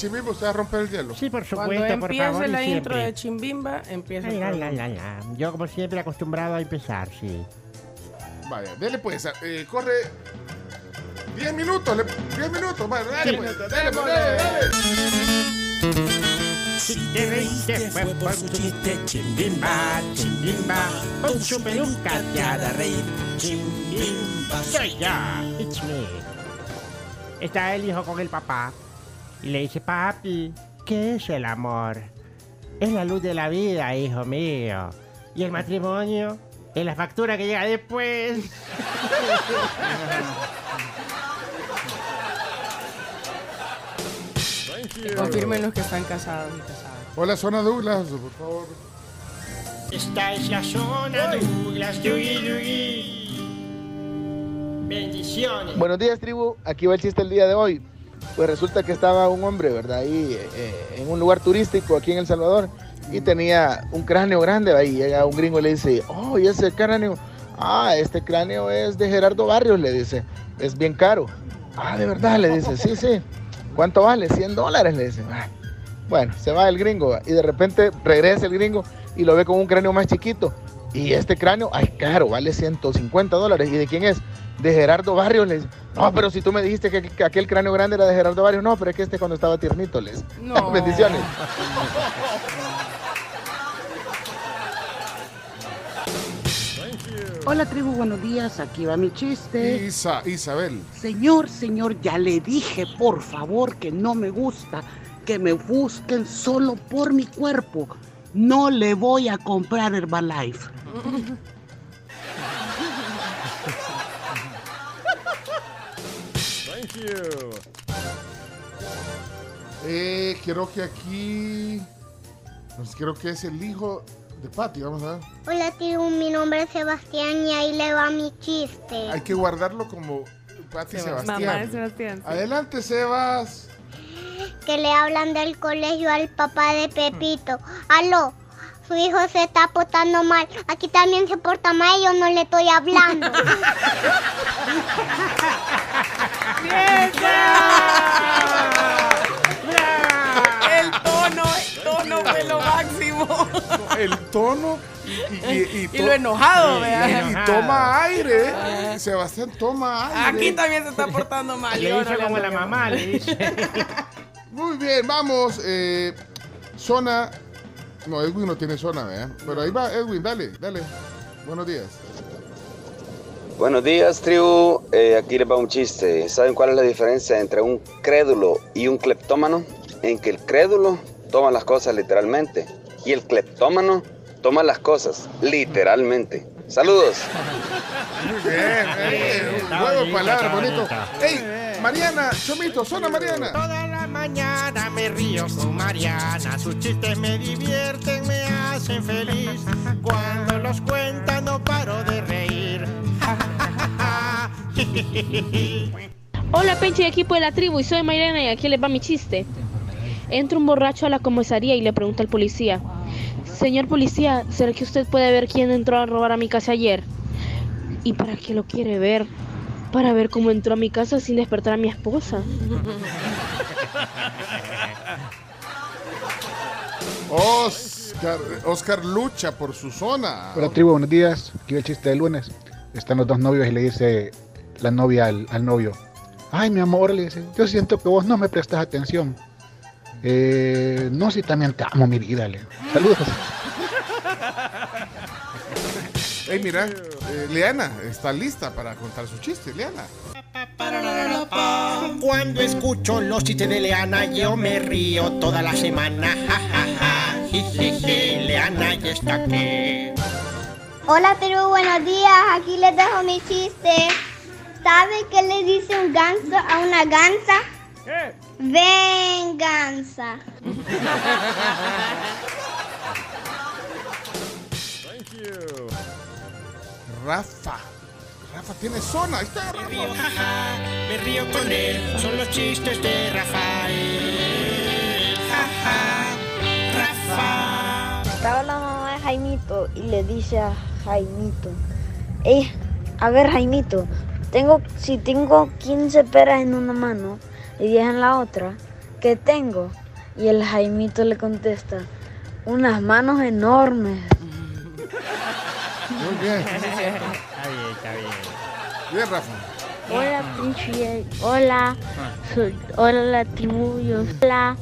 Chimbimba, ¿usted va a romper el hielo? Sí, por Cuando supuesto, por empiece favor. y la intro siempre. de Chimbimba, empieza Ay, el la, la, la, la. Yo, como siempre, acostumbrado a empezar, sí. Vaya, dele pues, eh, corre 10 minutos, le- 10 minutos, vaya, dale Sí. pues, dale pues, dale, dale. Si te reíste fue por su chiste, chimbimba, chimbimba, con su peluca te hará reír, chimbimba, soy yo, it's me. Está el hijo con el papá y le dice, papi, ¿qué es el amor? Es la luz de la vida, hijo mío. Y el matrimonio es la factura que llega después. Confirmen los que están casados y casadas. Hola, zona Douglas, por favor. Esta es la zona Douglas, Yui, Yui. Bendiciones. Buenos días, tribu. Aquí va el chiste el día de hoy. Pues resulta que estaba un hombre, ¿verdad? Ahí eh, en un lugar turístico aquí en El Salvador y tenía un cráneo grande. Ahí llega un gringo y le dice, oh, ¿y ese cráneo? Ah, este cráneo es de Gerardo Barrios, le dice. Es bien caro. Ah, de verdad, le dice. Sí, sí. ¿Cuánto vale? 100 dólares, le dice. "Ah". Bueno, se va el gringo y de repente regresa el gringo y lo ve con un cráneo más chiquito. Y este cráneo, ay, caro, vale 150 dólares. ¿Y de quién es? De Gerardo Barrios. Le dice, no, pero si tú me dijiste que, que aquel cráneo grande era de Gerardo Barrios, no, pero es que este cuando estaba tiernito, les. No. Bendiciones. Hola tribu, buenos días, aquí va mi chiste. Isa, Isabel. Señor, señor, ya le dije, por favor, que no me gusta que me busquen solo por mi cuerpo. No le voy a comprar Herbalife. Eh, creo que aquí. Pues creo que es el hijo de Patty, vamos a ver. Hola, tío, mi nombre es Sebastián y ahí le va mi chiste. Hay que guardarlo como Patty Sebastián. Mamá de Sebastián. sí. Adelante, Sebas. Que le hablan del colegio al papá de Pepito. Aló, su hijo se está portando mal. Aquí también se porta mal y yo no le estoy hablando. El tono, el tono fue lo máximo. El tono y, y, y- y Y to- lo enojado, y- vea. y toma aire. Sebastián toma aire. Aquí también se está portando mal. Le yo dice no como la mamá, le dice. Muy bien, vamos. eh, zona. No, Edwin no tiene zona, ¿verdad? Pero ahí va, Edwin, dale, dale. Buenos días. Buenos días, tribu. Eh, aquí les va un chiste. ¿Saben cuál es la diferencia entre un crédulo y un cleptómano? En que el crédulo toma las cosas literalmente y el cleptómano toma las cosas literalmente. Saludos. Muy bien, eh, un Está juego de bonito, palabras bonito. bonito. ¡Ey! Mariana, Chomito, zona Mariana. Toda la mañana me río con Mariana. Sus chistes me divierten, me hacen feliz. Cuando los cuenta no paro de reír. Hola Penche y equipo de la tribu y soy Mayrena y aquí les va mi chiste. Entra un borracho a la comisaría y le pregunta al policía, Señor policía, ¿será que usted puede ver quién entró a robar a mi casa ayer? ¿Y para qué lo quiere ver? Para ver cómo entró a mi casa sin despertar a mi esposa. Oscar, Oscar lucha por su zona. Hola tribu, buenos días. Aquí el chiste del lunes. Están los dos novios y le dice la novia al, al novio. Ay, mi amor, le dice, yo siento que vos no me prestas atención. "Eh, no, si también te amo, mi vida. Le. Saludos. Ey, mira, eh, Leana está lista para contar su chiste, Leana. Cuando escucho los chistes de Leana, yo me río toda la semana. Ja, ja, ja. Jijiji, Leana ya está aquí. Hola, Perú, buenos días. Aquí les dejo mi chiste. ¿Sabe qué le dice un ganso a una gansa? Venganza. Rafa. Rafa tiene zona. Ahí está, Rafa. Me río con él, son los chistes de Rafael. Jaja, Rafa. Estaba la mamá de Jaimito y le dice a Jaimito, Ey, a ver Jaimito, tengo, si tengo 15 peras en una mano y 10 en la otra, ¿qué tengo? Y el Jaimito le contesta, unas manos enormes. Muy bien. Está bien, está bien. Bien, Rafa. Hola, pinche. Hola, soy. Hola, la tribu. Yo, hola,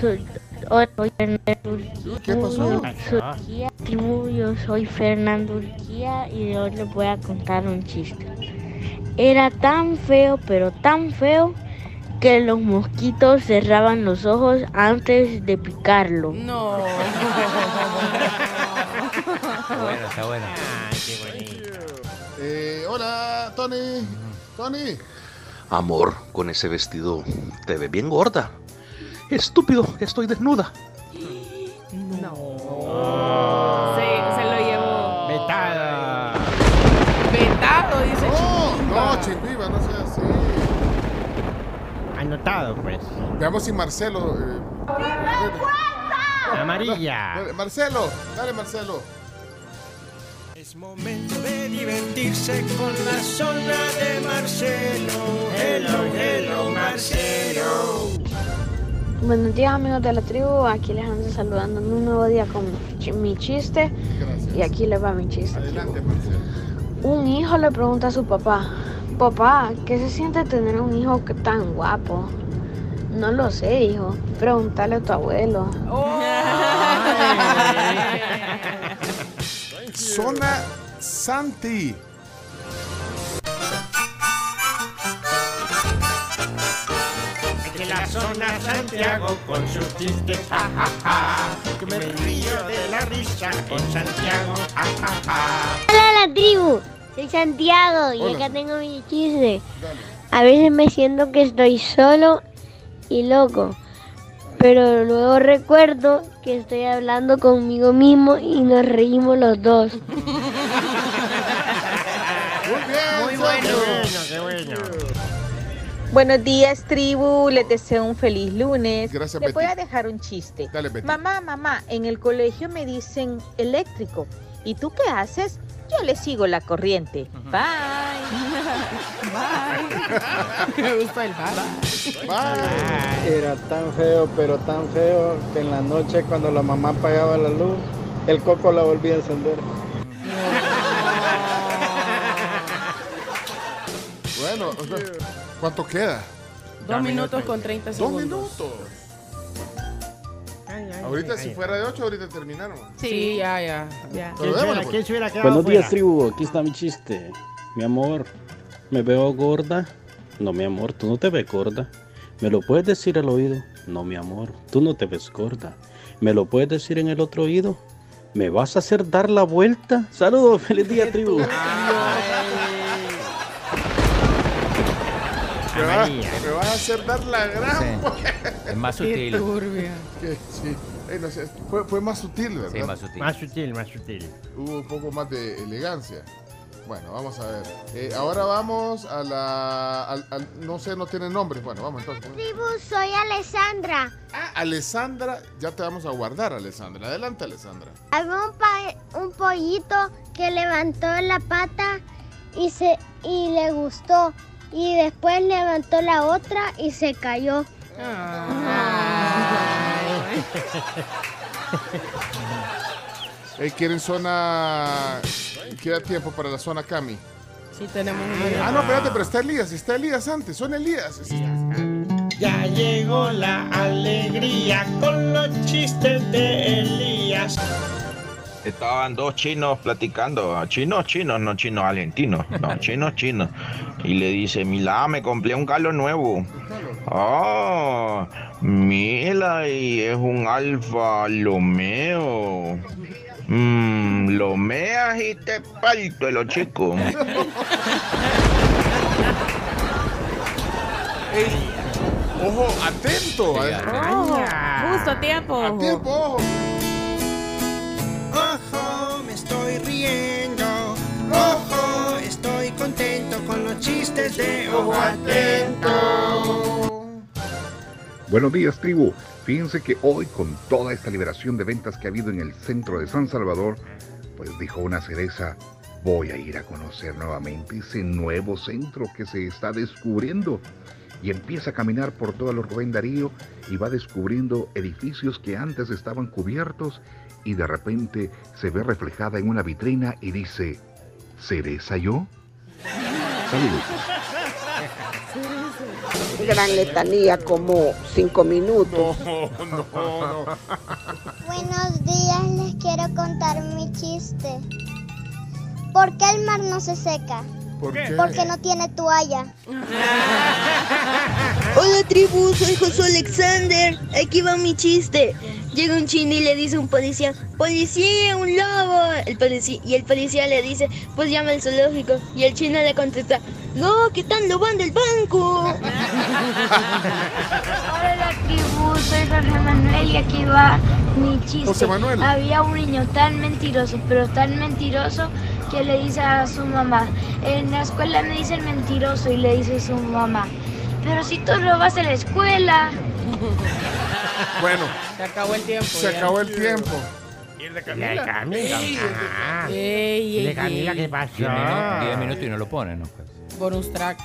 soy. Hola, soy Fernando Urquía. ¿Qué pasó? Soy Urquía, tribu, yo soy Fernando Urquía y hoy les voy a contar un chiste. Era tan feo, pero tan feo, que los mosquitos cerraban los ojos antes de picarlo. No. Está bueno, está bueno. Ay, qué bonito. Eh, hola, Tony. Tony. Amor, con ese vestido te ves bien gorda. Estúpido, estoy desnuda. No, no, sea así. Anotado, pues. Veamos si Marcelo. eh, Amarilla. Marcelo, dale, Marcelo. Es momento de divertirse con la zona de Marcelo. Hello, hello, Marcelo. Buenos días amigos de la tribu, aquí les ando saludando en un nuevo día con mi chiste y aquí les va mi chiste. Adelante, Marcelo. Un hijo le pregunta a su papá, papá, ¿qué se siente tener un hijo que tan guapo? No lo sé, hijo, pregúntale a tu abuelo. Zona Santi. La zona Santiago con sus chistes, ja, ja, ja. Que me río de la risa con Santiago, ja, ja, ja. Hola la tribu, soy Santiago y Hola. acá tengo mi chiste. A veces me siento que estoy solo y loco, pero luego recuerdo que estoy hablando conmigo mismo y nos reímos los dos. Muy bien. Muy bueno. Qué bueno. Buenos días, tribu. Les deseo un feliz lunes. Gracias, Les voy Betty. a dejar un chiste. Dale, Betty. Mamá, mamá, en el colegio me dicen eléctrico. ¿Y tú qué haces? Yo le sigo la corriente. Bye. Bye. Me gusta el bye. Era tan feo, pero tan feo, que en la noche cuando la mamá apagaba la luz, el coco la volvía a encender. Bueno, ¿cuánto queda? Dos minutos con 30 Dos segundos. minutos. Ahorita, si fuera de ocho, ahorita terminaron. Sí, ya, ya. ya. Pues. ¿Quién se hubiera quedado Buenos fuera? días, tribu. Aquí está mi chiste. Mi amor, ¿me veo gorda? No, mi amor, tú no te ves gorda. ¿Me lo puedes decir al oído? No, mi amor, tú no te ves gorda. ¿Me lo puedes decir en el otro oído? ¿Me vas a hacer dar la vuelta? Saludos, feliz día, tribu. Me vas, me vas a hacer dar la gran. Sí. vuelta. Es más Qué sutil. turbia. Sí. Sé, fue, fue más sutil, ¿verdad? Sí, más sutil. Más sutil, más sutil. Hubo un poco más de elegancia. Bueno, vamos a ver. Eh, ahora vamos a la. al- al- no sé, no tiene nombre. Bueno, vamos entonces. Tribu, soy Alessandra. Ah, Alessandra, ya te vamos a guardar, Alessandra. Adelante, Alessandra. Había un, pa- un pollito que levantó la pata y, se, y le gustó. Y después levantó la otra y se cayó. Eh, ¿Quieren zona. Queda tiempo para la zona Cami? Sí, tenemos Ah, no, espérate, pero está Elías. Está Elías antes. Son Elías. Ya llegó la alegría con los chistes de Elías. Estaban dos chinos platicando, chinos, chinos, no chinos argentinos, no, chinos, chinos. Y le dice, mira, me compré un carro nuevo. Ah, mira, y es un Alfa Lomeo. Mmm, lo meas y te parto el chico. Ey, ojo, atento. Ojo, justo a tiempo. A tiempo, ojo. Ojo, me estoy riendo. Ojo, estés de ojo atento. Buenos días, tribu. Fíjense que hoy, con toda esta liberación de ventas que ha habido en el centro de San Salvador, pues dijo una cereza, voy a ir a conocer nuevamente ese nuevo centro que se está descubriendo. Y empieza a caminar por todo el Rubén y va descubriendo edificios que antes estaban cubiertos y de repente se ve reflejada en una vitrina y dice, ¿cereza yo? Saludos. Gran letanía, como cinco minutos. Buenos días, les quiero contar mi chiste. ¿Por qué el mar no se seca? ¿Por qué? Porque no tiene toalla. Hola tribu, soy Josué Alexander. Aquí va mi chiste. Llega un chino y le dice a un policía, policía, un lobo. El policía, y el policía le dice, pues llama al zoológico. Y el chino le contesta, no, que están lobando el banco. Hola tribu, soy Jorge Manuel y aquí va mi chiste. José Manuel. Había un niño tan mentiroso, pero tan mentiroso que le dice a su mamá, en la escuela me dicen mentiroso y le dice a su mamá, pero si tú no vas a la escuela. Bueno, Se acabó el tiempo. se ya. acabó el tiempo. ¿Y el de Camila? Camila? Camila. Ey, ¿Y de ey, Camila qué pasó? Diez minutos, diez minutos y no lo ponen, ¿no? Bonus track.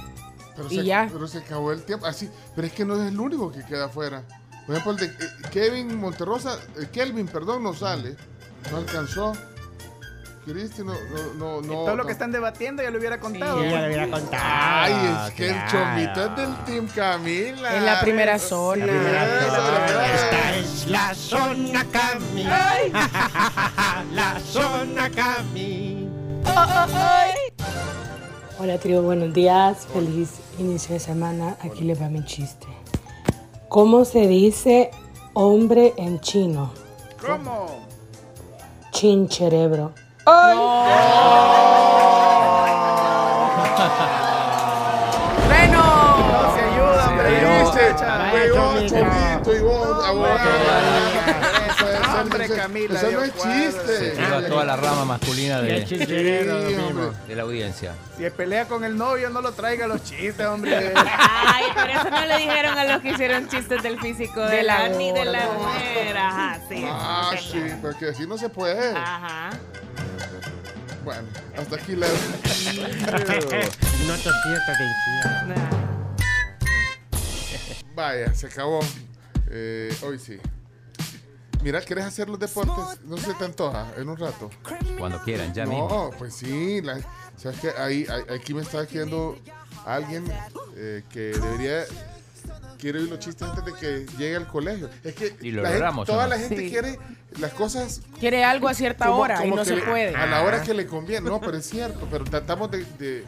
Pero Y se, ya. pero se acabó el tiempo. Así, pero es que no es el único que queda afuera. Por ejemplo, el de eh, Kevin Monterrosa, eh, Kelvin, perdón, no sale. No alcanzó. Cristi no, no, no, no. Todo lo que están debatiendo ya lo hubiera contado. Sí, ya lo hubiera contado. Ay, es que el chomito es del Team Camila. En la primera zona. la primera zona. Esta es la zona Cami. La zona Cami. Hola tribu, buenos días, feliz inicio de semana. Aquí les va mi chiste. ¿Cómo se dice hombre en chino? ¿Cómo? Chin cerebro. ¡Bueno! No se ayuda, hombre. Vos, Chomito. chomito, y vos, abogado. Camila, Eso no es chiste. Tiro a toda la rama masculina de, Sí, la audiencia. Si pelea con el novio, no lo traiga los chistes, hombre. Ay, por eso no le dijeron a los que hicieron chistes del físico de, De la, la ni de la mujer. Ajá, sí. Ah, sí, porque así no se puede. Ajá. Bueno, hasta aquí la. No te sientas de infierno. Vaya, se acabó. Eh, hoy sí. Mira, ¿quieres hacer los deportes? No se te antoja en un rato. Cuando quieran, ya no, mismo. pues sí. la- ¿Sabes qué? Ahí, ahí- aquí me está escribiendo alguien eh, que debería. Quiere oír los chistes antes de que llegue al colegio. Es que Y lo la gente- logramos, ¿o toda no? la gente Sí. quiere las cosas Quiere algo a cierta como- hora y no que se le- puede. A la hora que le conviene. No, pero es cierto. Pero tratamos de. de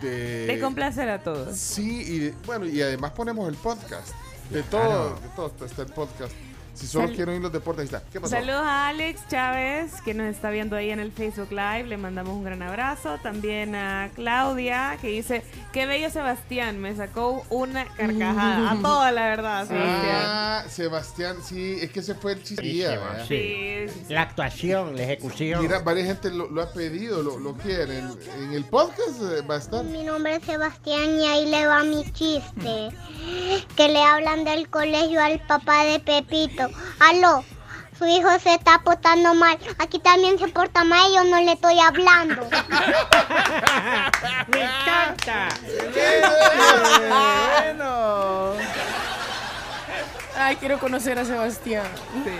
de, De complacer a todos. Sí, y bueno, y además ponemos el podcast. De todo, de todo está el podcast. Si solo Sal- quiero oír los deportes, ahí está. ¿Qué pasó? Saludos a Alex Chávez, que nos está viendo ahí en el Facebook Live. Le mandamos un gran abrazo. También a Claudia, que dice: Qué bello Sebastián, me sacó una carcajada. A toda la verdad, Sebastián. Ah, Sebastián, sí, es que se fue el chiste. Sí. La actuación, la ejecución. Mira, varias gente lo, lo ha pedido, lo, lo quieren. En el podcast eh, va a estar. Mi nombre es Sebastián y ahí le va mi chiste. Que le hablan del colegio al papá de Pepito. Aló, su hijo se está portando mal. Aquí también se porta mal y yo no le estoy hablando. ¡Me encanta! bueno. Ay, quiero conocer a Sebastián. Sí.